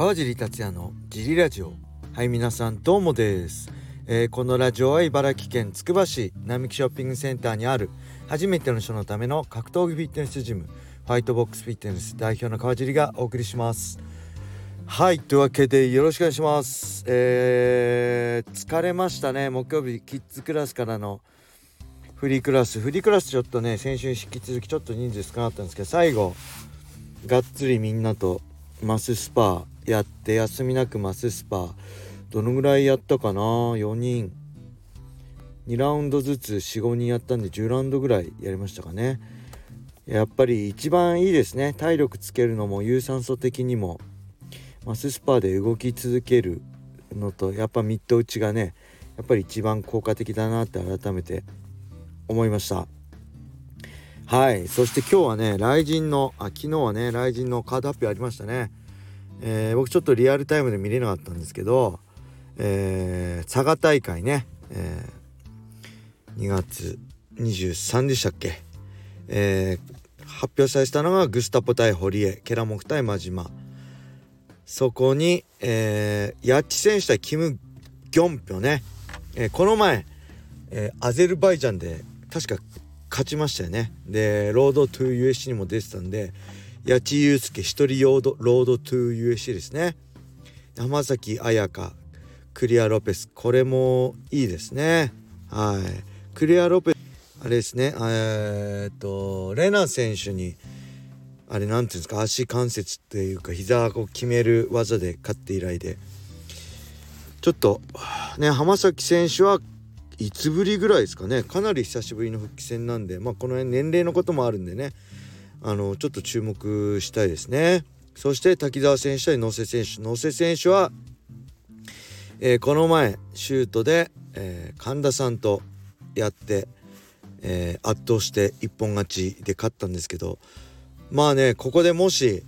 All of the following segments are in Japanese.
川尻達也のジリラジオ。はい皆さんどうもです、えー、このラジオは茨城県つくば市並木ショッピングセンターにある初めての人のための格闘技フィットネスジムファイトボックスフィットネス代表の川尻がお送りします。はいというわけでよろしくお願いします。えー、疲れましたね。木曜日キッズクラスからのフリークラス。フリークラスちょっとね先週に引き続きちょっと人数少なかったんですけど最後がっつりみんなとマススパやって休みなくマススパどのぐらいやったかな？4人。2ラウンドずつ45人やったんで10ラウンドぐらいやりましたかね。やっぱり一番いいですね。体力つけるのも有酸素的にも。マススパーで動き続けるのとやっぱミッド打ちがねやっぱり一番効果的だなって改めて思いました。はい。そして今日はね雷神のあ昨日はね雷神のカード発表ありましたね。えー、僕ちょっとリアルタイムで見れなかったんですけど、えー、佐賀大会ね、えー、2月23でしたっけ、えー、発表されたのがグスタポ対堀江ケラモフ対真島。そこに、えー、ヤッチ選手対キム・ギョンピョね、えー、この前、えー、アゼルバイジャンで確か勝ちましたよね。でロードトゥー USC にも出てたんで八千祐介一人ロードロードトゥー USC ですね。浜崎彩香クリア・ロペスこれもいいですね。はい。クリア・ロペスあれですね。え、っとレナ選手にあれなんていうんですか足関節っていうか膝を決める技で勝って以来で。ちょっとね浜崎選手はいつぶりぐらいですかね。かなり久しぶりの復帰戦なんでまあこの辺年齢のこともあるんでね。あのちょっと注目したいですね。そして滝沢選手対野瀬選手。野瀬選手は、えー、この前シュートで、えー、神田さんとやって、えー、圧倒して一本勝ちで勝ったんですけどまあねここでもし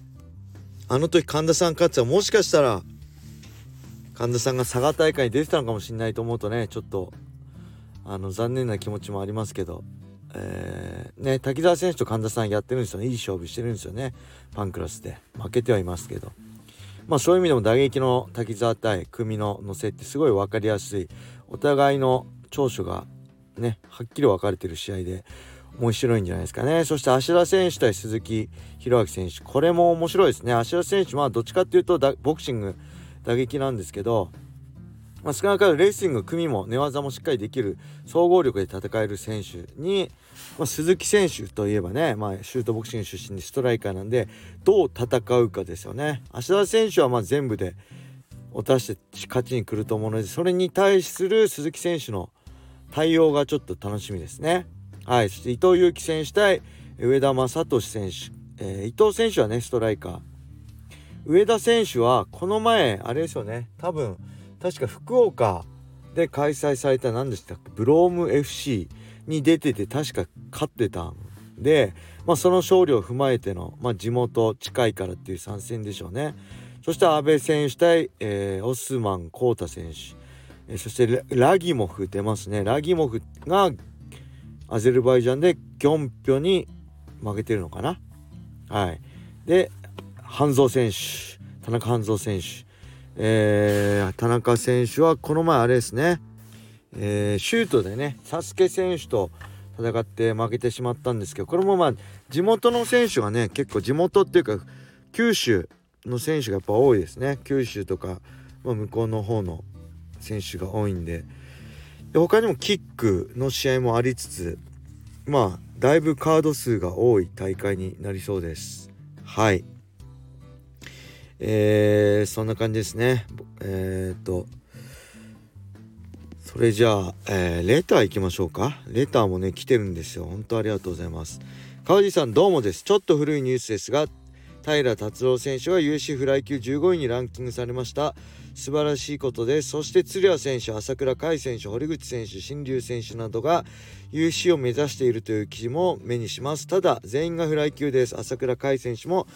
あの時神田さん勝ってたらもしかしたら神田さんが佐賀大会に出てたのかもしれないと思うとねちょっとあの残念な気持ちもありますけど、えー、ね滝沢選手と神田さんやってるんですよね。いい勝負してるんですよね。パンクラスで。負けてはいますけど。まあそういう意味でも打撃の滝沢対組の乗せってすごい分かりやすい。お互いの長所がねはっきり分かれてる試合で面白いんじゃないですかね。そして芦田選手対鈴木宏明選手。これも面白いですね。芦田選手はどっちかっていうとボクシング打撃なんですけどまあ、少なからレーシング組も寝技もしっかりできる総合力で戦える選手に、まあ、鈴木選手といえばね、まあ、シュートボクシング出身でストライカーなんでどう戦うかですよね。芦田選手はまあ全部で落として勝ちに来ると思うのでそれに対する鈴木選手の対応がちょっと楽しみですね。はい、そして伊藤有希選手対上田正俊選手、えー、伊藤選手はねストライカー上田選手はこの前あれですよね多分確か福岡で開催された何でしたっけ？ブローム FC に出てて確か勝ってたんで、まあ、その勝利を踏まえての、まあ、地元近いからっていう参戦でしょうね。そして阿部選手対、えー、オスマン浩太選手、え、そしてラギモフ出ますね。ラギモフがアゼルバイジャンでギョンピョに負けてるのかな？はい。で半蔵選手。田中半蔵選手。えー、田中選手はこの前あれですね、えー、シュートでねサスケ選手と戦って負けてしまったんですけどこれもまあ地元の選手がね結構地元っていうか九州の選手がやっぱ多いですね。九州とか、まあ、向こうの方の選手が多いんで。で他にもキックの試合もありつつまあだいぶカード数が多い大会になりそうです。はい。えー、そんな感じですね。えー、と、それじゃあ、えー、レター行きましょうか。レターもね、来てるんですよ。本当ありがとうございます。川地さんどうもです。ちょっと古いニュースですが、平達郎選手は UC フライ級15位にランキングされました。素晴らしいことです。そして鶴谷選手、朝倉海選手、堀口選手、新竜選手などが UC を目指しているという記事も目にします。ただ、全員がフライ級です。朝倉海選手も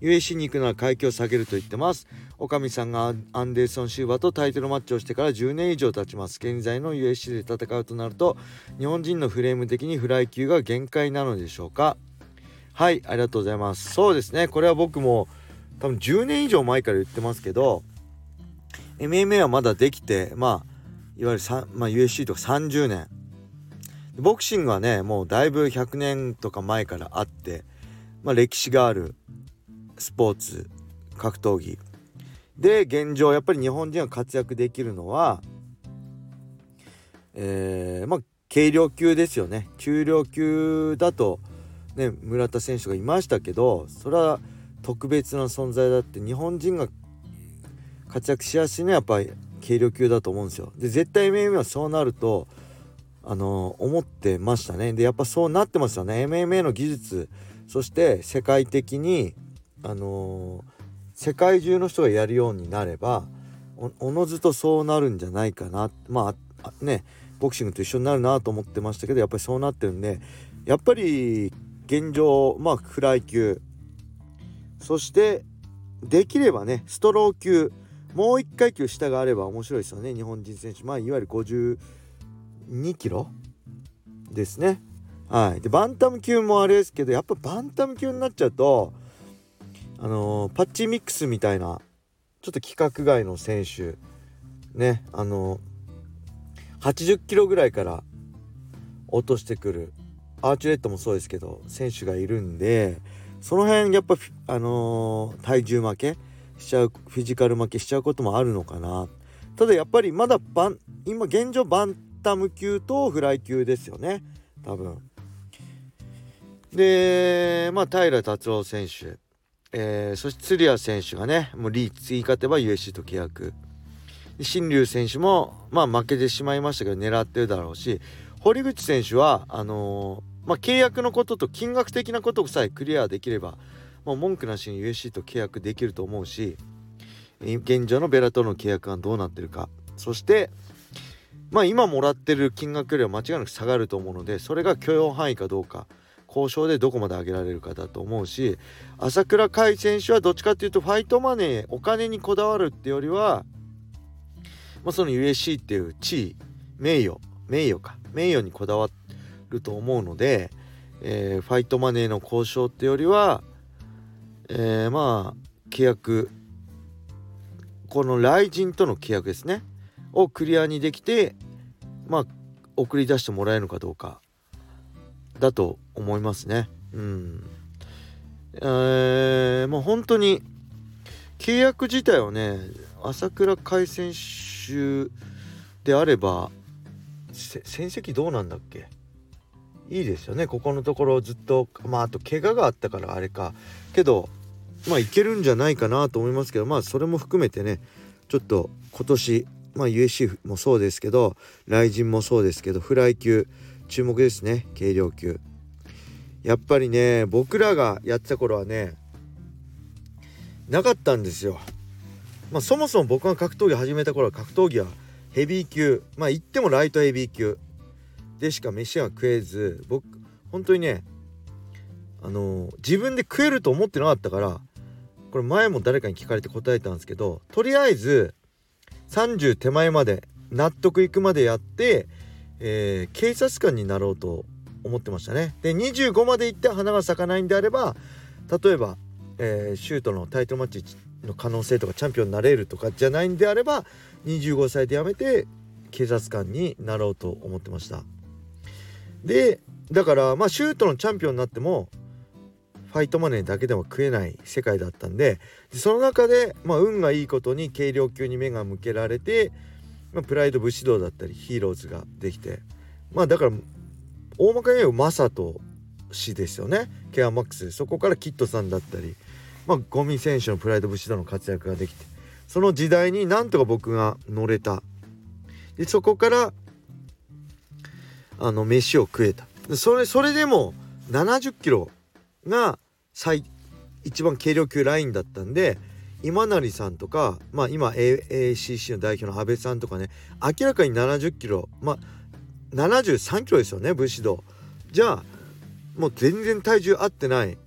UAC に行くなら階級を下げると言ってます。女将さんがアンデルソン・シューバーとタイトルマッチをしてから10年以上経ちます。現在の UAC で戦うとなると日本人のフレーム的にフライ級が限界なのでしょうか。はいありがとうございます。そうですね。これは僕も多分10年以上前から言ってますけど MMA はまだできてまあいわゆる、まあ、USC とか30年。ボクシングはねもうだいぶ100年とか前からあって、まあ、歴史があるスポーツ格闘技で現状やっぱり日本人が活躍できるのはえー、まあ軽量級ですよね中量級だとね村田選手がいましたけどそれは特別な存在だって日本人が活躍しやすいのはやっぱり軽量級だと思うんですよ。で絶対 MMA はそうなるとあの思ってましたね。でやっぱそうなってますよね。MMA の技術そして世界的にあの世界中の人がやるようになればおのずとそうなるんじゃないかな。まあねボクシングと一緒になるなと思ってましたけどやっぱりそうなってるんでやっぱり現状まあフライ級。そしてできればねストロー級。もう1階級下があれば面白いですよね日本人選手。まあいわゆる52キロですね。はい。でバンタム級もあれですけどやっぱバンタム級になっちゃうとあの、パッチミックスみたいなちょっと規格外の選手ねあのー、80キロぐらいから落としてくるアーチュレットもそうですけど選手がいるんでその辺やっぱあのー、体重負けしちゃうフィジカル負けしちゃうこともあるのかな。ただやっぱりまだバン今現状バンタム級とフライ級ですよね。多分。でまあ平達郎選手、えー、そして釣谷選手がねもうリーチ次勝てば USC と契約。新竜選手もまあ負けてしまいましたけど狙ってるだろうし堀口選手はあのー、まあ、契約のことと金額的なことさえクリアできればもう文句なしに USC と契約できると思うし現状のベラとの契約がどうなってるか。そしてまあ今もらってる金額よりは間違いなく下がると思うのでそれが許容範囲かどうか。交渉でどこまで上げられるかだと思うし朝倉海選手はどっちかっていうとファイトマネーお金にこだわるってよりは、まあ、その USC っていう地位名誉名誉か名誉にこだわると思うので、えー、ファイトマネーの交渉ってよりはえー、まあ契約この雷神との契約ですねをクリアにできてまあ送り出してもらえるのかどうか。だと思いますね。うん。えー、もう本当に契約自体はね朝倉海選手であれば戦績どうなんだっけ？いいですよねここのところずっとまああと怪我があったからあれかけどまあいけるんじゃないかなと思いますけどまあそれも含めてねちょっと今年まあ USC もそうですけど雷神もそうですけどフライ級注目ですね軽量級。やっぱりね僕らがやってた頃はねなかったんですよ。まあそもそも僕が格闘技始めた頃は格闘技はヘビー級。まあ言ってもライトヘビー級。でしか飯が食えず僕本当にねあの自分で食えると思ってなかったからこれ前も誰かに聞かれて答えたんですけどとりあえず30手前まで納得いくまでやって、えー、警察官になろうと思ってましたね。で25まで行って花が咲かないんであれば例えば、えー、シュートのタイトルマッチの可能性とかチャンピオンになれるとかじゃないんであれば25歳で辞めて警察官になろうと思ってました。でだからまあシュートのチャンピオンになってもファイトマネーだけでは食えない世界だったんでその中で、まあ、運がいいことに軽量級に目が向けられて、まあ、プライド武士道だったりヒーローズができてまあだから大まかに言うマサト氏ですよね。ケアマックス。そこからキッドさんだったり、まあ、ゴミ選手のプライド武士道の活躍ができてその時代になんとか僕が乗れた。でそこからあの飯を食えた。それそれでも70キロが最一番軽量級ラインだったんで今成さんとか、まあ、今 AACC の代表の安倍さんとかね明らかに70キロまあ73キロですよね武士道。じゃあもう全然体重合ってない、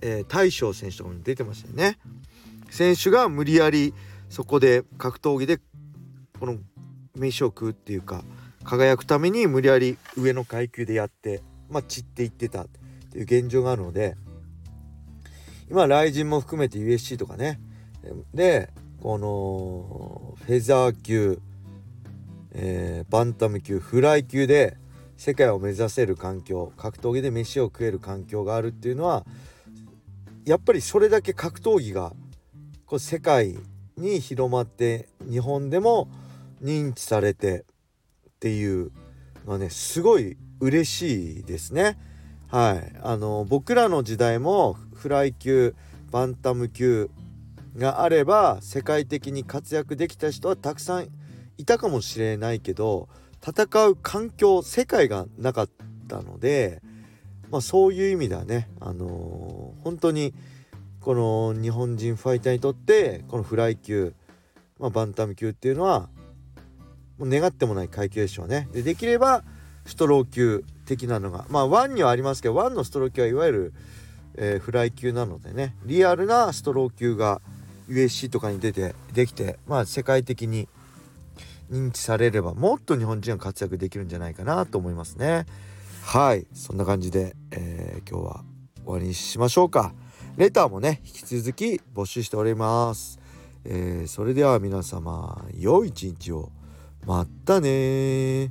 えー、大将選手とかも出てましたよね。選手が無理やりそこで格闘技でこの飯を食うっていうか輝くために無理やり上の階級でやってまあ散っていってたっていう現状があるので今ライジンも含めて USC とかねでこのフェザー級、えー、バンタム級フライ級で世界を目指せる環境格闘技で飯を食える環境があるっていうのはやっぱりそれだけ格闘技がこう世界に広まって日本でも認知されてっていうのはねすごい嬉しいですね。はい、あの僕らの時代もフライ級バンタム級があれば世界的に活躍できた人はたくさんいたかもしれないけど戦う環境世界がなかったので、まあ、そういう意味ではね、あのー、本当にこの日本人ファイターにとってこのフライ級、まあ、バンタム級っていうのはもう願ってもない階級でしょうね。でできればストロー級的なのがまあ1にはありますけど1のストロー級はいわゆる、えー、フライ級なのでねリアルなストロー級が USC とかに出てできてまあ世界的に認知されればもっと日本人は活躍できるんじゃないかなと思いますね。はい。そんな感じで、えー、今日は終わりにしましょうか。レターもね引き続き募集しております、えー、それでは皆様良い一日を。またね